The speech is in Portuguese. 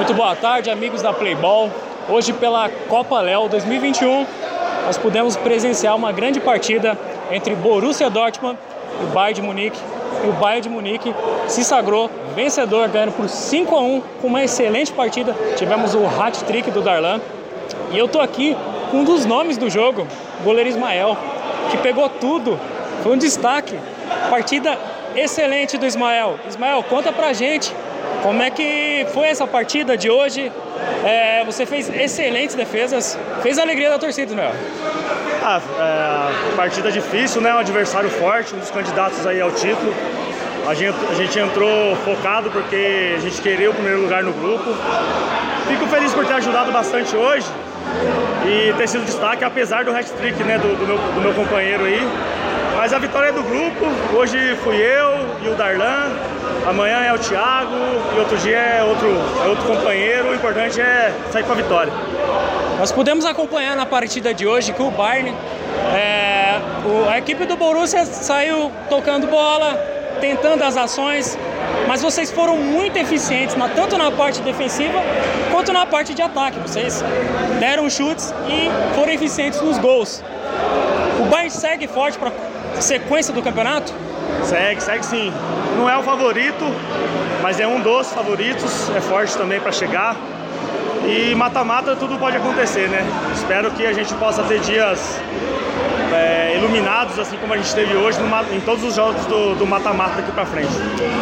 Muito boa tarde, amigos da Playball. Hoje, pela Copa Léo 2021, nós pudemos presenciar uma grande partida entre Borussia Dortmund e o Bayern de Munique. E o Bayern de Munique se sagrou vencedor, ganhando por 5 a 1 com uma excelente partida. Tivemos o hat-trick do Darlan. E eu tô aqui com um dos nomes do jogo, o goleiro Ismael, que pegou tudo. Foi um destaque. Partida excelente do Ismael. Ismael, conta pra gente como é que foi essa partida de hoje? É, você fez excelentes defesas, fez a alegria da torcida, Ismael. Ah, é, partida difícil, né? Um adversário forte, um dos candidatos aí ao título. A gente, a gente entrou focado porque a gente queria o primeiro lugar no grupo. Fico feliz por ter ajudado bastante hoje e ter sido destaque, apesar do hat-trick né, do, do, meu, do meu companheiro aí. Mas a vitória é do grupo, hoje fui eu e o Darlan, amanhã é o Thiago e outro dia é outro, é outro companheiro, o importante é sair com a vitória. Nós pudemos acompanhar na partida de hoje que o Bayern, é, a equipe do Borussia saiu tocando bola, tentando as ações, mas vocês foram muito eficientes, na, tanto na parte defensiva quanto na parte de ataque. Vocês deram chutes e foram eficientes nos gols. O Bayern segue forte para sequência do campeonato? Segue, segue sim. Não é o favorito, mas é um dos favoritos. É forte também para chegar. E mata-mata tudo pode acontecer, né? Espero que a gente possa ter dias é, iluminados, assim como a gente teve hoje, no, em todos os jogos do mata-mata daqui para frente.